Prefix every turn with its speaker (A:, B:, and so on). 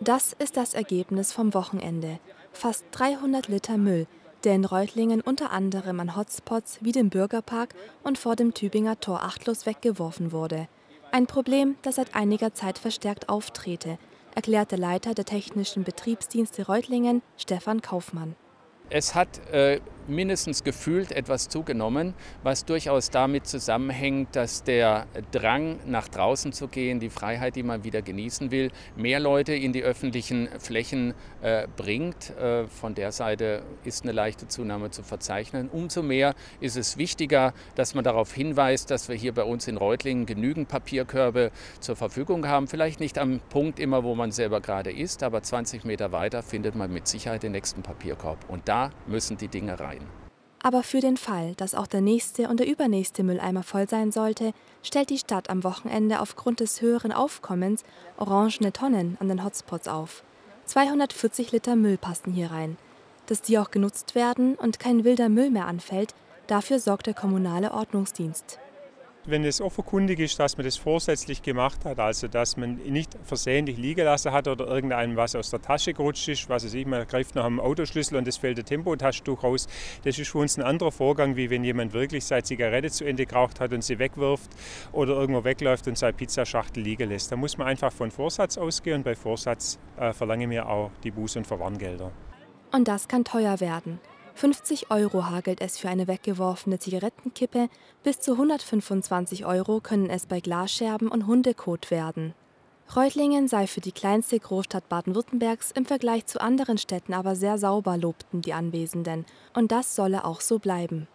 A: Das ist das Ergebnis vom Wochenende. Fast 300 Liter Müll, der in Reutlingen unter anderem an Hotspots wie dem Bürgerpark und vor dem Tübinger Tor achtlos weggeworfen wurde. Ein Problem, das seit einiger Zeit verstärkt auftrete, erklärte Leiter der Technischen Betriebsdienste Reutlingen Stefan Kaufmann.
B: Es hat äh, mindestens gefühlt etwas zugenommen, was durchaus damit zusammenhängt, dass der Drang nach draußen zu gehen, die Freiheit, die man wieder genießen will, mehr Leute in die öffentlichen Flächen äh, bringt. Äh, von der Seite ist eine leichte Zunahme zu verzeichnen. Umso mehr ist es wichtiger, dass man darauf hinweist, dass wir hier bei uns in Reutlingen genügend Papierkörbe zur Verfügung haben. Vielleicht nicht am Punkt immer, wo man selber gerade ist, aber 20 Meter weiter findet man mit Sicherheit den nächsten Papierkorb. Und da müssen die Dinge rein.
A: Aber für den Fall, dass auch der nächste und der übernächste Mülleimer voll sein sollte, stellt die Stadt am Wochenende aufgrund des höheren Aufkommens orangene Tonnen an den Hotspots auf. 240 Liter Müll passen hier rein. Dass die auch genutzt werden und kein wilder Müll mehr anfällt, dafür sorgt der kommunale Ordnungsdienst
C: wenn es offenkundig ist, dass man das vorsätzlich gemacht hat, also dass man nicht versehentlich liegen lassen hat oder irgendeinem was aus der Tasche gerutscht ist, was weiß ich, man greift nach einem Autoschlüssel und es fällt der Tempotaschentuch raus, das ist für uns ein anderer Vorgang, wie wenn jemand wirklich seine Zigarette zu Ende geraucht hat und sie wegwirft oder irgendwo wegläuft und seine Pizzaschachtel liegen lässt. Da muss man einfach von Vorsatz ausgehen und bei Vorsatz äh, verlangen wir auch die Buß- und Verwarngelder.
A: Und das kann teuer werden. 50 Euro hagelt es für eine weggeworfene Zigarettenkippe, bis zu 125 Euro können es bei Glasscherben und Hundekot werden. Reutlingen sei für die kleinste Großstadt Baden-Württembergs im Vergleich zu anderen Städten aber sehr sauber, lobten die Anwesenden, und das solle auch so bleiben.